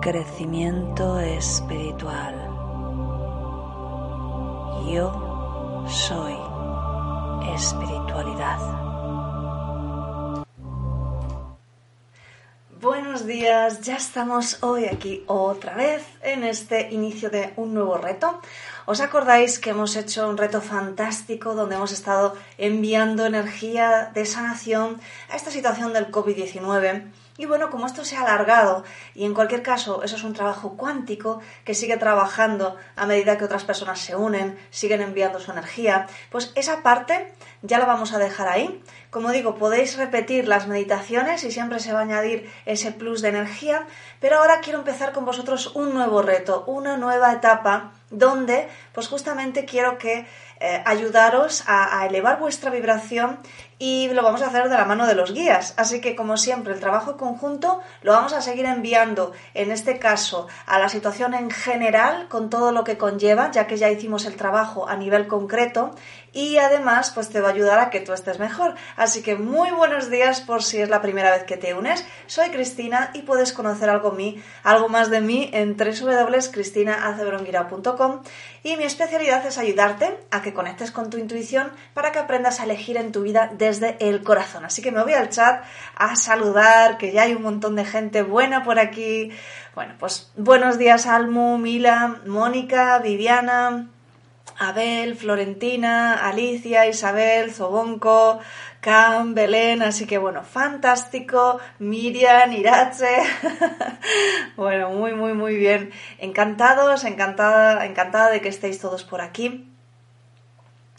Crecimiento espiritual. Yo soy espiritualidad. Buenos días, ya estamos hoy aquí otra vez en este inicio de un nuevo reto. ¿Os acordáis que hemos hecho un reto fantástico donde hemos estado enviando energía de sanación a esta situación del COVID-19? Y bueno, como esto se ha alargado y en cualquier caso eso es un trabajo cuántico que sigue trabajando a medida que otras personas se unen, siguen enviando su energía, pues esa parte ya la vamos a dejar ahí. Como digo, podéis repetir las meditaciones y siempre se va a añadir ese plus de energía, pero ahora quiero empezar con vosotros un nuevo reto, una nueva etapa donde pues justamente quiero que eh, ayudaros a, elevar vuestra vibración y lo vamos a hacer de la mano de los guías. Así que, como siempre, el trabajo conjunto lo vamos a seguir enviando, en este caso, a la situación en general, con todo lo que conlleva, ya que ya hicimos el trabajo a nivel concreto y además, pues te va a ayudar a que tú estés mejor. Así que muy buenos días por si es la primera vez que te unes. Soy Cristina y puedes conocer algo, mí, algo más de mí en www.cristinacebronguira.com y mi especialidad es ayudarte a que conectes con tu intuición para que aprendas a elegir en tu vida desde el corazón. Así que me voy al chat a saludar, que ya hay un montón de gente buena por aquí. Bueno, pues buenos días Almu, Mila, Mónica, Viviana, Abel, Florentina, Alicia, Isabel, Zobonco, Cam, Belén, así que bueno, fantástico, Miriam, Irache, bueno, muy, muy, muy bien, encantados, encantada, encantada de que estéis todos por aquí.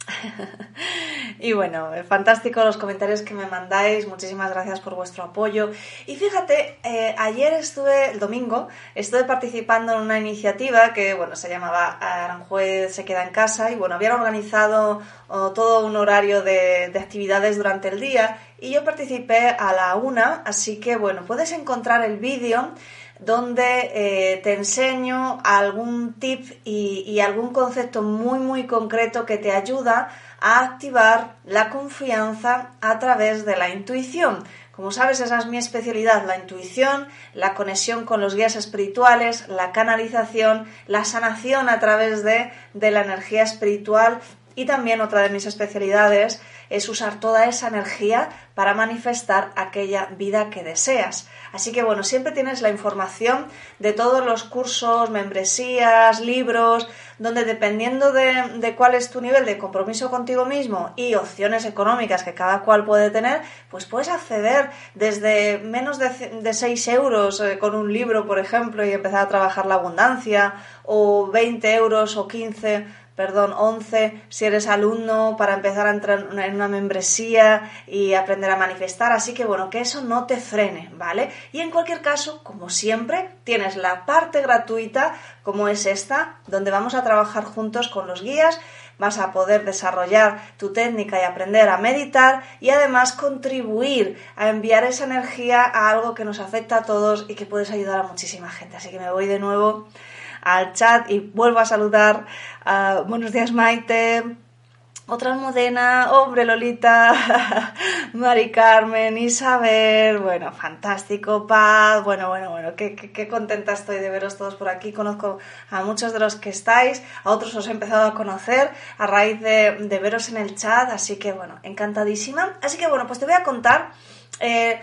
y bueno, fantástico los comentarios que me mandáis, muchísimas gracias por vuestro apoyo. Y fíjate, eh, ayer estuve, el domingo, estuve participando en una iniciativa que, bueno, se llamaba Aranjuez se queda en casa y, bueno, habían organizado todo un horario de, de actividades durante el día y yo participé a la una, así que, bueno, puedes encontrar el vídeo donde eh, te enseño algún tip y, algún concepto muy muy concreto que te ayuda a activar la confianza a través de la intuición. Como sabes, esa es mi especialidad, la intuición, la conexión con los guías espirituales, la canalización, la sanación a través de, de la energía espiritual y también otra de mis especialidades es usar toda esa energía para manifestar aquella vida que deseas. Así que bueno, siempre tienes la información de todos los cursos, membresías, libros, donde dependiendo de, cuál es tu nivel de compromiso contigo mismo y opciones económicas que cada cual puede tener, pues puedes acceder desde menos de, de 6 euros eh, con un libro, por ejemplo, y empezar a trabajar la abundancia, o 20 euros o 15 perdón, 11 si eres alumno para empezar a entrar en una membresía y aprender a manifestar. Así que bueno, que eso no te frene, ¿vale? Y en cualquier caso, como siempre, tienes la parte gratuita, como es esta, donde vamos a trabajar juntos con los guías vas a poder desarrollar tu técnica y aprender a meditar y además contribuir a enviar esa energía a algo que nos afecta a todos y que puedes ayudar a muchísima gente. Así que me voy de nuevo al chat y vuelvo a saludar. a buenos días, Maite. Otra Modena, hombre Lolita, Mari Carmen, Isabel, bueno, fantástico, Paz, bueno, bueno, bueno, qué, qué, contenta estoy de veros todos por aquí. Conozco a muchos de los que estáis, a otros os he empezado a conocer a raíz de, de veros en el chat, así que bueno, encantadísima. Así que bueno, pues te voy a contar. Eh,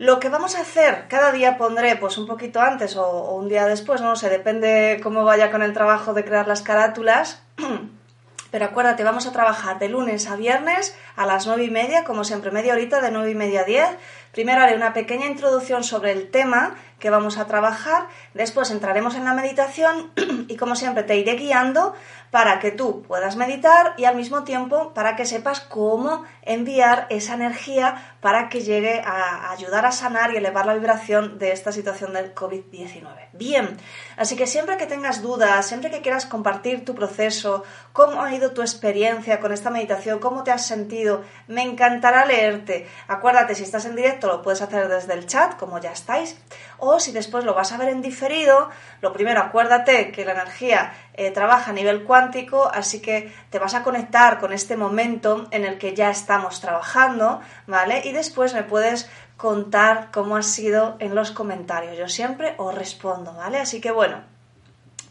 lo que vamos a hacer, cada día pondré pues un poquito antes o, un día después, no sé, depende cómo vaya con el trabajo de crear las carátulas. Pero acuérdate, vamos a trabajar de lunes a viernes a las nueve y media, como siempre, media horita de nueve y media a diez. Primero haré una pequeña introducción sobre el tema que vamos a trabajar. Después entraremos en la meditación y como siempre te iré guiando para que tú puedas meditar y al mismo tiempo para que sepas cómo enviar esa energía para que llegue a ayudar a sanar y elevar la vibración de esta situación del COVID-19. Bien, así que siempre que tengas dudas, siempre que quieras compartir tu proceso, cómo ha ido tu experiencia con esta meditación, cómo te has sentido, me encantará leerte. Acuérdate, si estás en directo lo puedes hacer desde el chat, como ya estáis, o si después lo vas a ver en diferido, lo primero, acuérdate que la energía eh, trabaja a nivel cuántico, así que te vas a conectar con este momento en el que ya estamos trabajando, ¿vale? Y después me puedes contar cómo ha sido en los comentarios. Yo siempre os respondo, ¿vale? Así que bueno,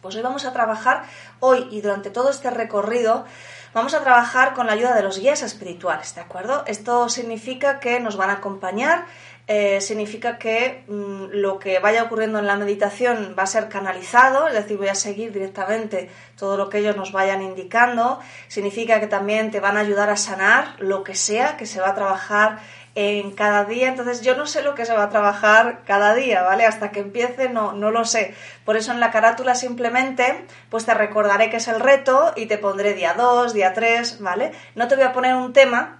pues hoy vamos a trabajar, hoy y durante todo este recorrido, vamos a trabajar con la ayuda de los guías espirituales, ¿de acuerdo? Esto significa que nos van a acompañar eh, significa que mm, lo que vaya ocurriendo en la meditación va a ser canalizado, es decir, voy a seguir directamente todo lo que ellos nos vayan indicando. Significa que también te van a ayudar a sanar lo que sea que se va a trabajar en cada día. Entonces yo no sé lo que se va a trabajar cada día, ¿vale? Hasta que empiece no, no lo sé. Por eso en la carátula simplemente pues te recordaré que es el reto y te pondré día 2, día 3, ¿vale? No te voy a poner un tema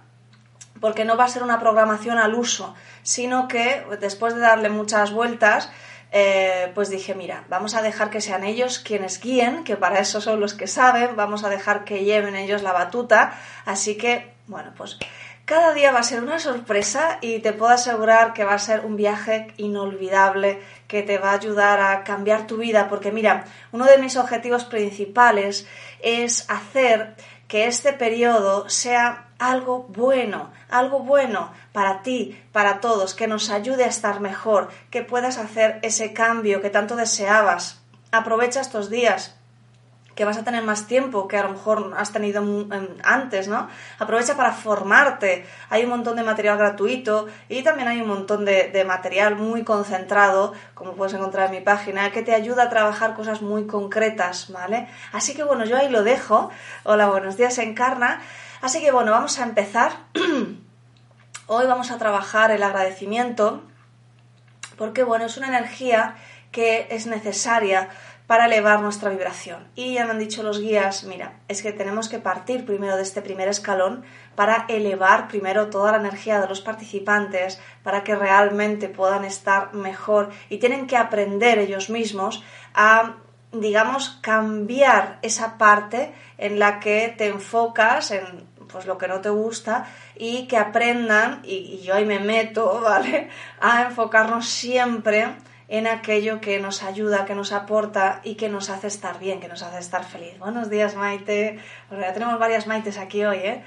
porque no va a ser una programación al uso, sino que después de darle muchas vueltas, eh, pues dije, mira, vamos a dejar que sean ellos quienes guíen, que para eso son los que saben, vamos a dejar que lleven ellos la batuta, así que, bueno, pues cada día va a ser una sorpresa y te puedo asegurar que va a ser un viaje inolvidable que te va a ayudar a cambiar tu vida, porque mira, uno de mis objetivos principales es hacer que este periodo sea algo bueno, algo bueno para ti, para todos, que nos ayude a estar mejor, que puedas hacer ese cambio que tanto deseabas. Aprovecha estos días, que vas a tener más tiempo que a lo mejor has tenido antes, ¿no? Aprovecha para formarte. Hay un montón de material gratuito y también hay un montón de, de, material muy concentrado, como puedes encontrar en mi página, que te ayuda a trabajar cosas muy concretas, ¿vale? Así que bueno, yo ahí lo dejo. Hola, buenos días, Encarna. Así que bueno, vamos a empezar. Hoy vamos a trabajar el agradecimiento porque bueno, es una energía que es necesaria para elevar nuestra vibración. Y ya me han dicho los guías, mira, es que tenemos que partir primero de este primer escalón para elevar primero toda la energía de los participantes, para que realmente puedan estar mejor y tienen que aprender ellos mismos a digamos, cambiar esa parte en la que te enfocas en pues lo que no te gusta y que aprendan, y, yo ahí me meto, ¿vale? A enfocarnos siempre en aquello que nos ayuda, que nos aporta y que nos hace estar bien, que nos hace estar feliz. Buenos días, Maite. Bueno, ya tenemos varias Maites aquí hoy, ¿eh?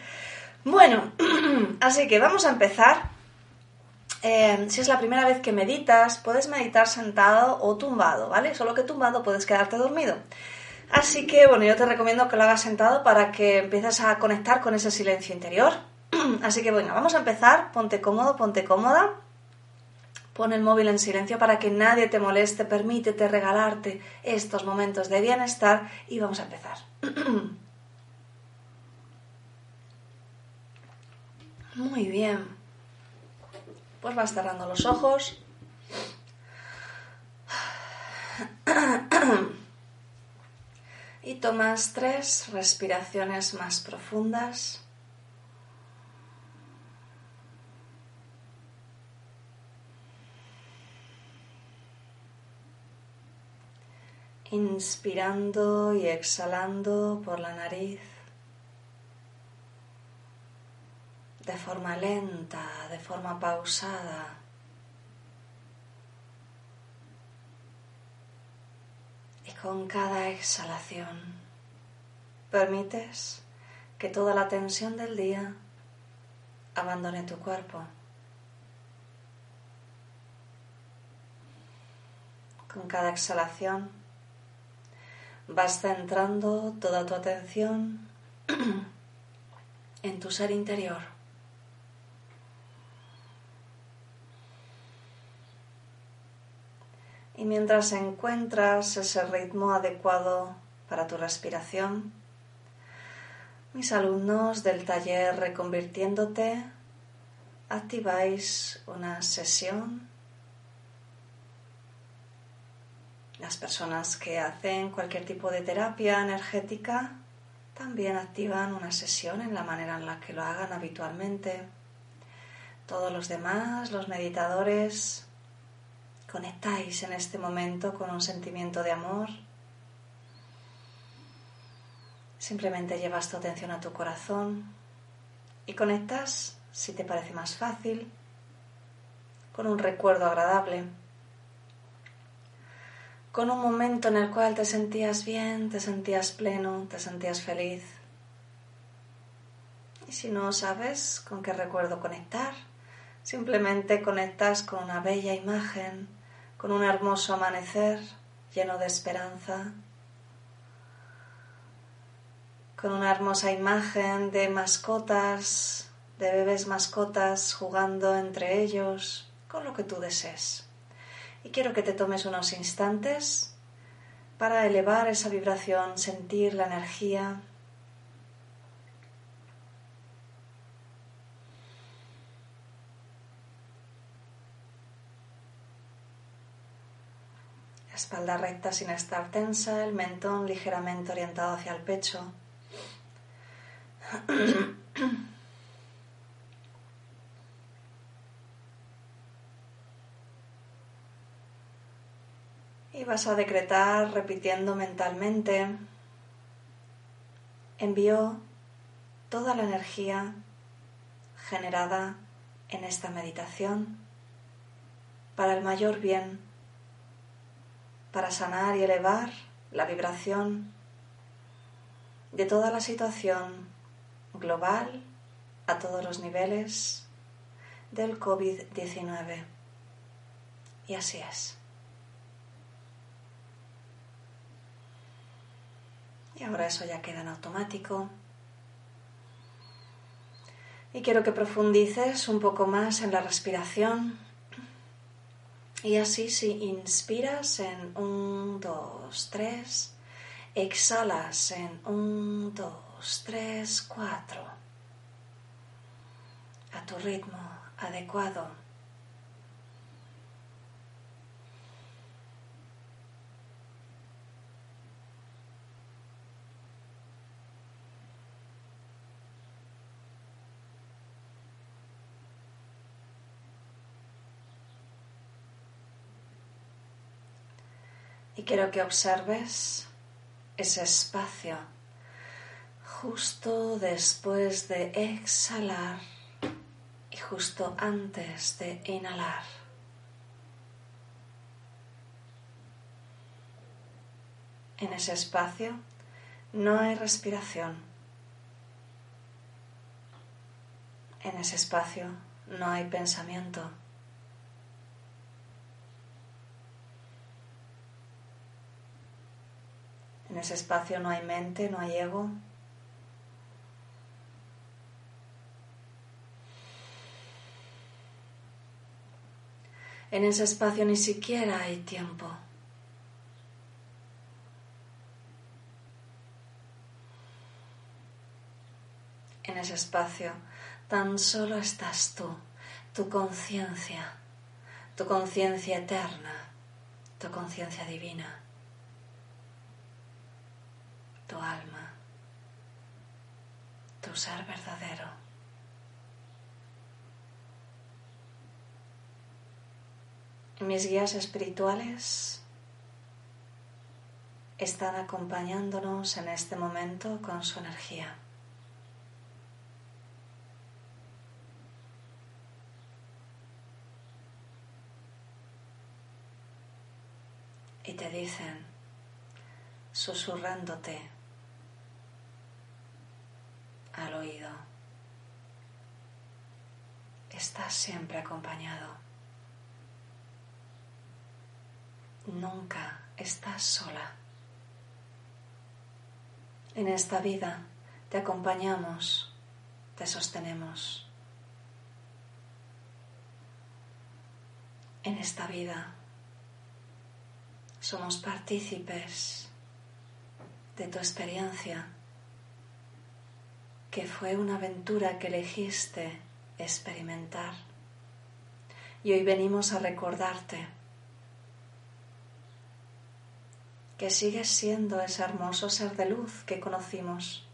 Bueno, así que vamos a empezar eh, si es la primera vez que meditas, puedes meditar sentado o tumbado, ¿vale? Solo que tumbado puedes quedarte dormido. Así que, bueno, yo te recomiendo que lo hagas sentado para que empieces a conectar con ese silencio interior. Así que, bueno, vamos a empezar. Ponte cómodo, ponte cómoda. Pon el móvil en silencio para que nadie te moleste. Permítete regalarte estos momentos de bienestar y vamos a empezar. Muy bien pues vas cerrando los ojos. Y tomas tres respiraciones más profundas. Inspirando y exhalando por la nariz. de forma lenta, de forma pausada. Y con cada exhalación permites que toda la tensión del día abandone tu cuerpo. Con cada exhalación vas centrando toda tu atención en tu ser interior. Y mientras encuentras ese ritmo adecuado para tu respiración, mis alumnos del taller Reconvirtiéndote activáis una sesión Las personas que hacen cualquier tipo de terapia energética también activan una sesión en la manera en la que lo hagan habitualmente. Todos los demás, los meditadores, conectáis en este momento con un sentimiento de amor. Simplemente llevas tu atención a tu corazón y conectas, si te parece más fácil, con un recuerdo agradable, con un momento en el cual te sentías bien, te sentías pleno, te sentías feliz. Y si no sabes con qué recuerdo conectar, simplemente conectas con una bella imagen, con un hermoso amanecer lleno de esperanza, con una hermosa imagen de mascotas, de bebés mascotas jugando entre ellos, con lo que tú desees. Y quiero que te tomes unos instantes para elevar esa vibración, sentir la energía. La espalda recta sin estar tensa, el mentón ligeramente orientado hacia el pecho. Vas a decretar repitiendo mentalmente, envío toda la energía generada en esta meditación para el mayor bien, para sanar y elevar la vibración de toda la situación global a todos los niveles del COVID-19. Y así es. Y ahora eso ya queda en automático. Y quiero que profundices un poco más en la respiración. Y así si inspiras en un, dos, tres, exhalas en un, dos, tres, cuatro. A tu ritmo adecuado. Quiero que observes ese espacio justo después de exhalar y justo antes de inhalar. En ese espacio no hay respiración. En ese espacio no hay pensamiento. En ese espacio no hay mente, no hay ego. En ese espacio ni siquiera hay tiempo. En ese espacio tan solo estás tú, tu conciencia, tu conciencia eterna, tu conciencia divina tu alma, tu ser verdadero. Mis guías espirituales están acompañándonos en este momento con su energía. Y te dicen, susurrándote al oído. Estás siempre acompañado. Nunca estás sola. En esta vida te acompañamos, te sostenemos. En esta vida somos partícipes de tu experiencia que fue una aventura que elegiste experimentar. Y hoy venimos a recordarte que sigues siendo ese hermoso ser de luz que conocimos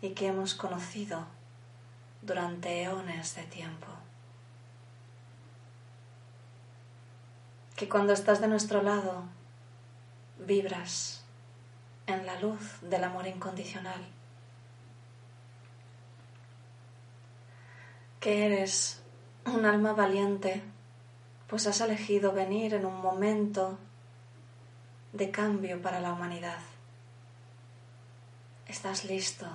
y que hemos conocido durante eones de tiempo. Que cuando estás de nuestro lado vibras en la luz del amor incondicional. Que eres un alma valiente, pues has elegido venir en un momento de cambio para la humanidad. Estás listo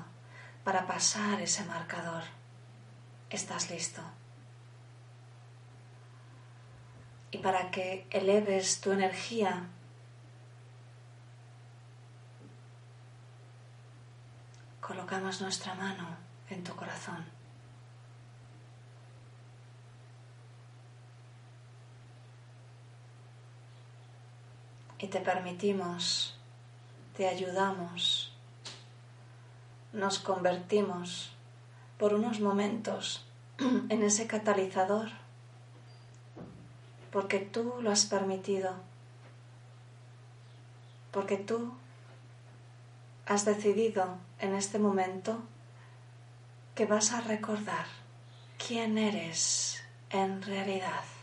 para pasar ese marcador. Estás listo. Y para que eleves tu energía colocamos nuestra mano en tu corazón. Y te permitimos, te ayudamos, nos convertimos por unos momentos en ese catalizador, porque tú lo has permitido, porque tú has decidido en este momento que vas a recordar quién eres en realidad.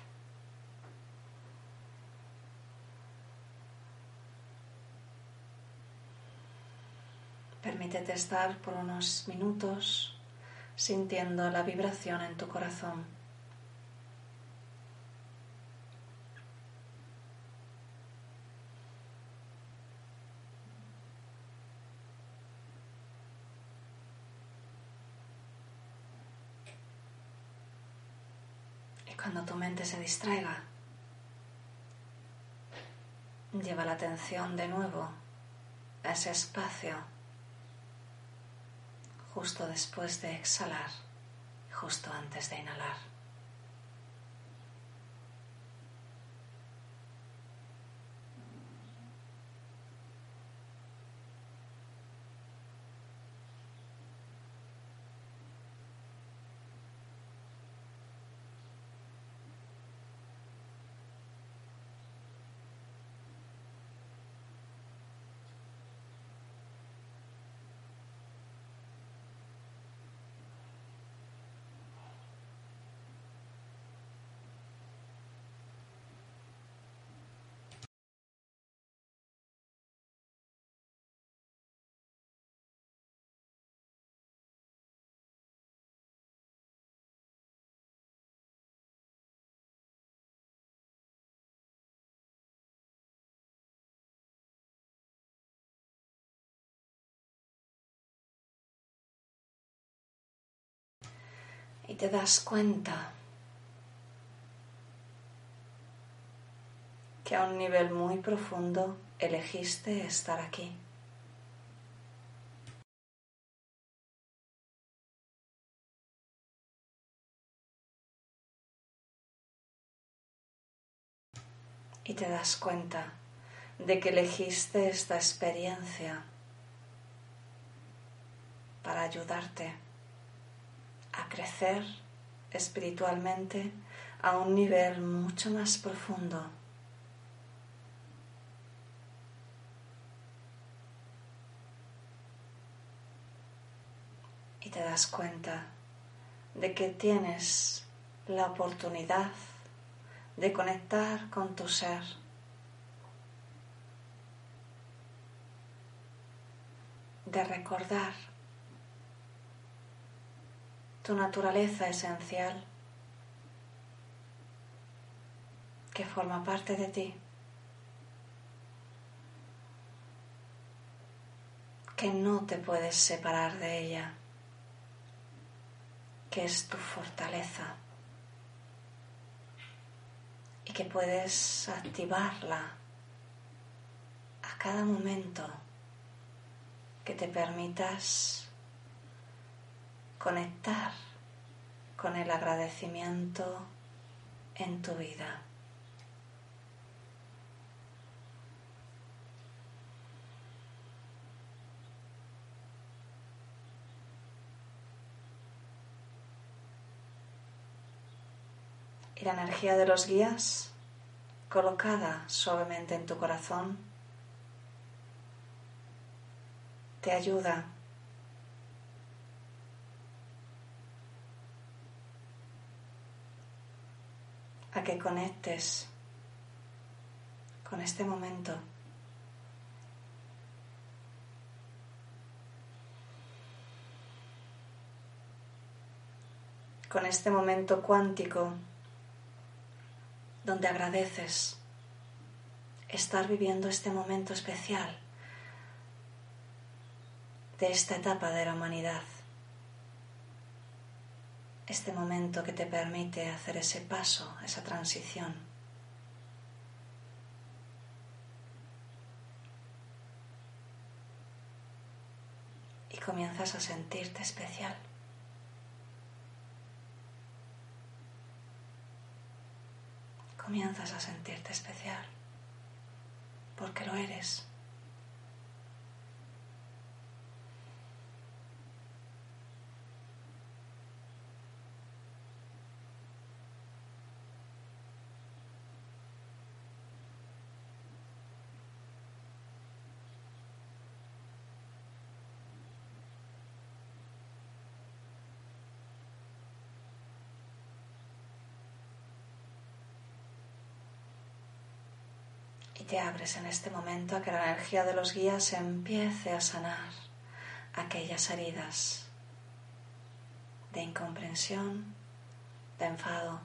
Permítete estar por unos minutos sintiendo la vibración en tu corazón. Cuando tu mente se distraiga, lleva la atención de nuevo a ese espacio justo después de exhalar, justo antes de inhalar. Y te das cuenta que a un nivel muy profundo elegiste estar aquí. Y te das cuenta de que elegiste esta experiencia para ayudarte a crecer espiritualmente a un nivel mucho más profundo. Y te das cuenta de que tienes la oportunidad de conectar con tu ser. de recordar tu naturaleza esencial que forma parte de ti, que no te puedes separar de ella, que es tu fortaleza y que puedes activarla a cada momento que te permitas conectar con el agradecimiento en tu vida. Y la energía de los guías colocada suavemente en tu corazón te ayuda a que conectes con este momento. con este momento cuántico donde agradeces estar viviendo este momento especial de esta etapa de la humanidad. Este momento que te permite hacer ese paso, esa transición. Y comienzas a sentirte especial. comienzas a sentirte especial, porque lo eres. y abres en este momento a que la energía de los guías empiece a sanar aquellas heridas de incomprensión, de enfado,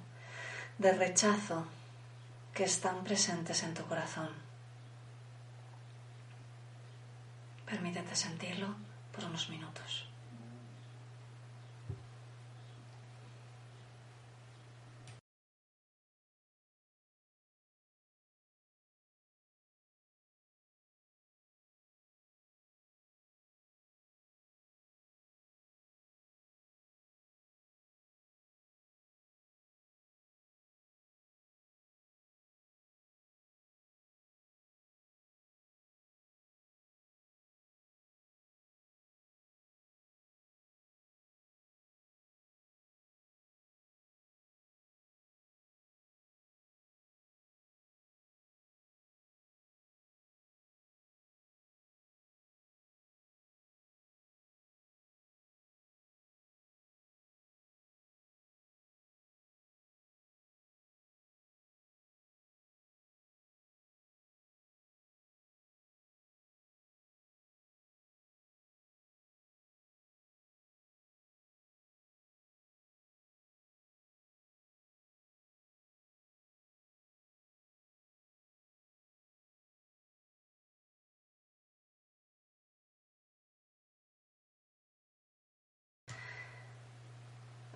de rechazo que están presentes en tu corazón. Permítete sentirlo por unos minutos.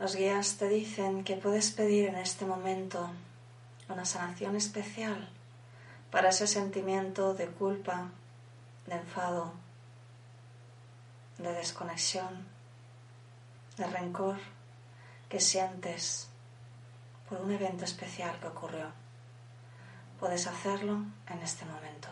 Los guías te dicen que puedes pedir en este momento una sanación especial para ese sentimiento de culpa, de enfado, de desconexión, de rencor que sientes por un evento especial que ocurrió. Puedes hacerlo en este momento.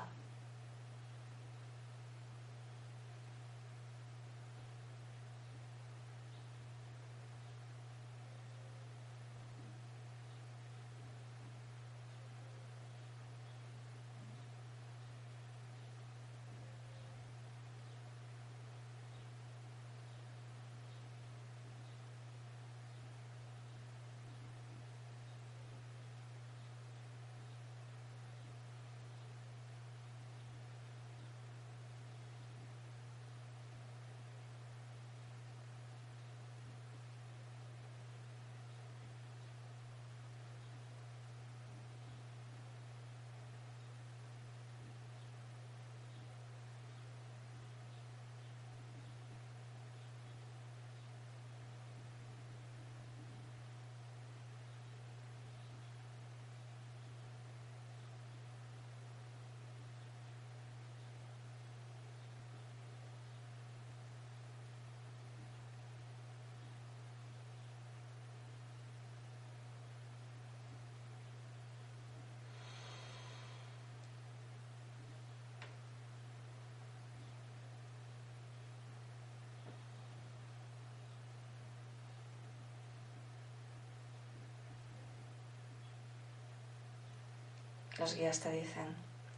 Los guías te dicen,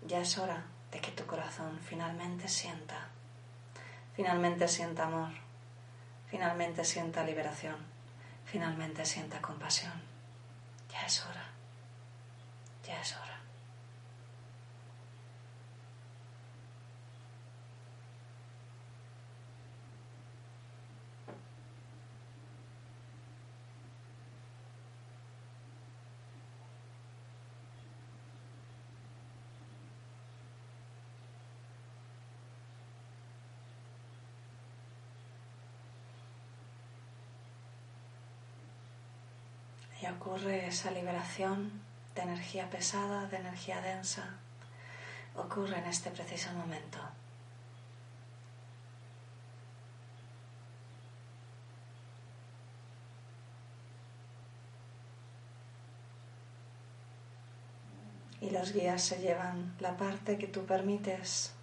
ya es hora de que tu corazón finalmente sienta finalmente sienta amor, finalmente sienta liberación, finalmente sienta compasión. Ya es hora, ya es hora. y ocurre esa liberación de energía pesada, de energía densa, ocurre en este preciso momento. Y los guías se llevan la parte que tú permites,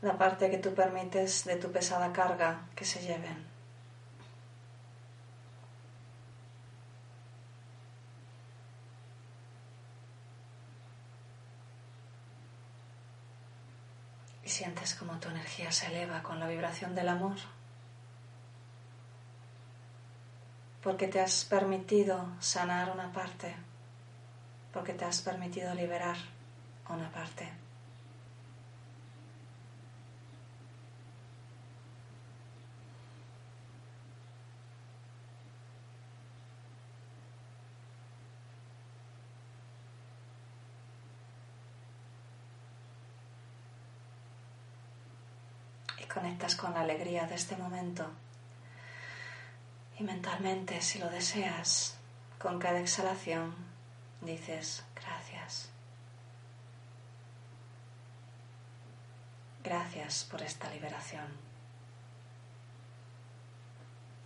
la parte que tú permites de tu pesada carga que se lleven. Sientes como tu energía se eleva con la vibración del amor. Porque te has permitido sanar una parte, porque te has permitido liberar una parte. Conectas con la alegría de este momento. Y mentalmente, si lo deseas, con cada exhalación dices gracias. Gracias por esta liberación.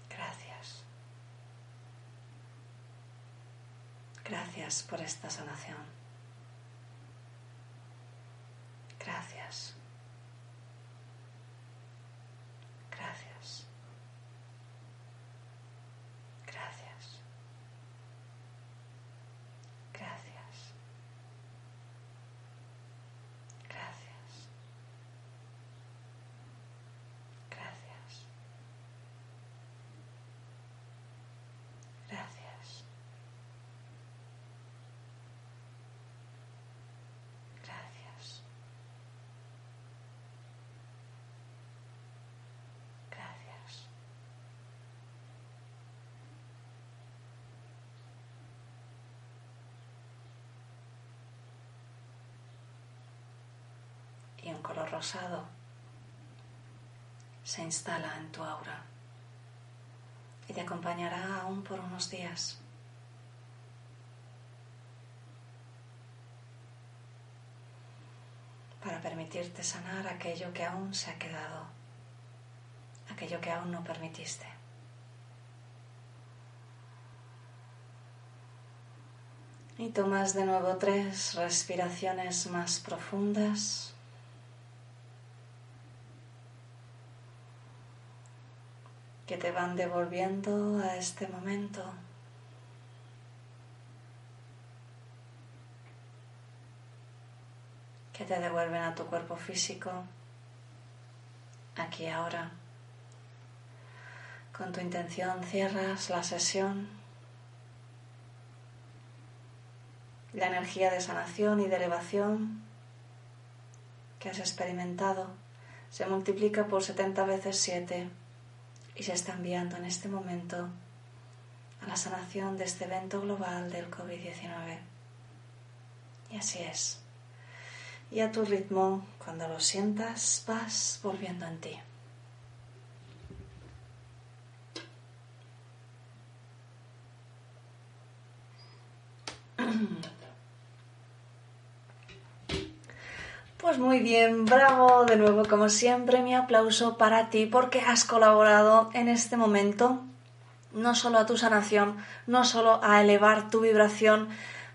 Gracias. Gracias por esta sanación. Gracias. y un color rosado se instala en tu aura y te acompañará aún por unos días. para permitirte sanar aquello que aún se ha quedado, aquello que aún no permitiste. Y tomas de nuevo tres respiraciones más profundas. Que te van devolviendo a este momento. que te devuelven a tu cuerpo físico, aquí ahora. Con tu intención cierras la sesión. La energía de sanación y de elevación que has experimentado se multiplica por 70 veces 7 y se está enviando en este momento a la sanación de este evento global del COVID-19. Y así es. Y a tu ritmo, cuando lo sientas, vas volviendo en ti. Pues muy bien, bravo. De nuevo, como siempre, mi aplauso para ti porque has colaborado en este momento no solo a tu sanación, no solo a elevar tu vibración,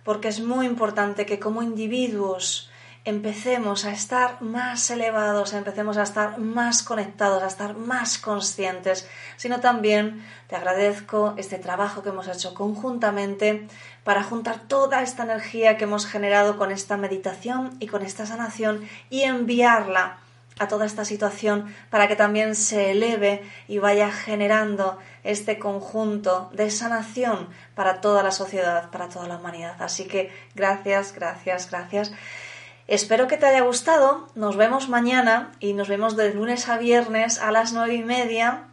porque es muy importante que como individuos empecemos a estar más elevados, empecemos a estar más conectados, a estar más conscientes, sino también te agradezco este trabajo que hemos hecho conjuntamente para juntar toda esta energía que hemos generado con esta meditación y con esta sanación y enviarla a toda esta situación para que también se eleve y vaya generando este conjunto de sanación para toda la sociedad, para toda la humanidad. Así que gracias, gracias, gracias. Espero que te haya gustado. Nos vemos mañana y nos vemos de lunes a viernes a las nueve y media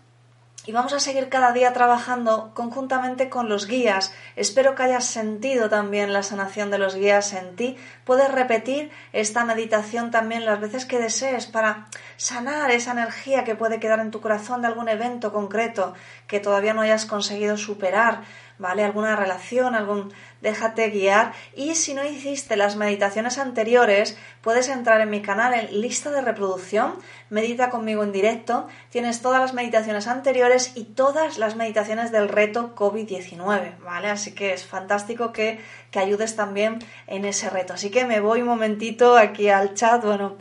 y vamos a seguir cada día trabajando conjuntamente con los guías. Espero que hayas sentido también la sanación de los guías en ti. Puedes repetir esta meditación también las veces que desees para sanar esa energía que puede quedar en tu corazón de algún evento concreto que todavía no hayas conseguido superar ¿vale? Alguna relación, algún déjate guiar y si no hiciste las meditaciones anteriores, puedes entrar en mi canal en lista de reproducción, medita conmigo en directo, tienes todas las meditaciones anteriores y todas las meditaciones del reto COVID-19, ¿vale? Así que es fantástico que, que ayudes también en ese reto. Así que me voy un momentito aquí al chat, bueno,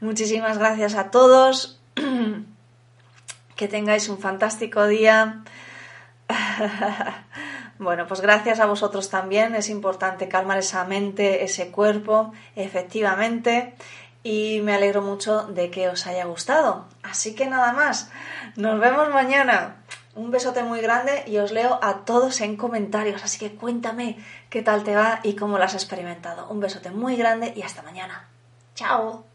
muchísimas gracias a todos. que tengáis un fantástico día. Bueno, pues gracias a vosotros también. Es importante calmar esa mente, ese cuerpo, efectivamente. Y me alegro mucho de que os haya gustado. Así que nada más. Nos vemos mañana. Un besote muy grande y os leo a todos en comentarios. Así que cuéntame qué tal te va y cómo lo has experimentado. Un besote muy grande y hasta mañana. Chao.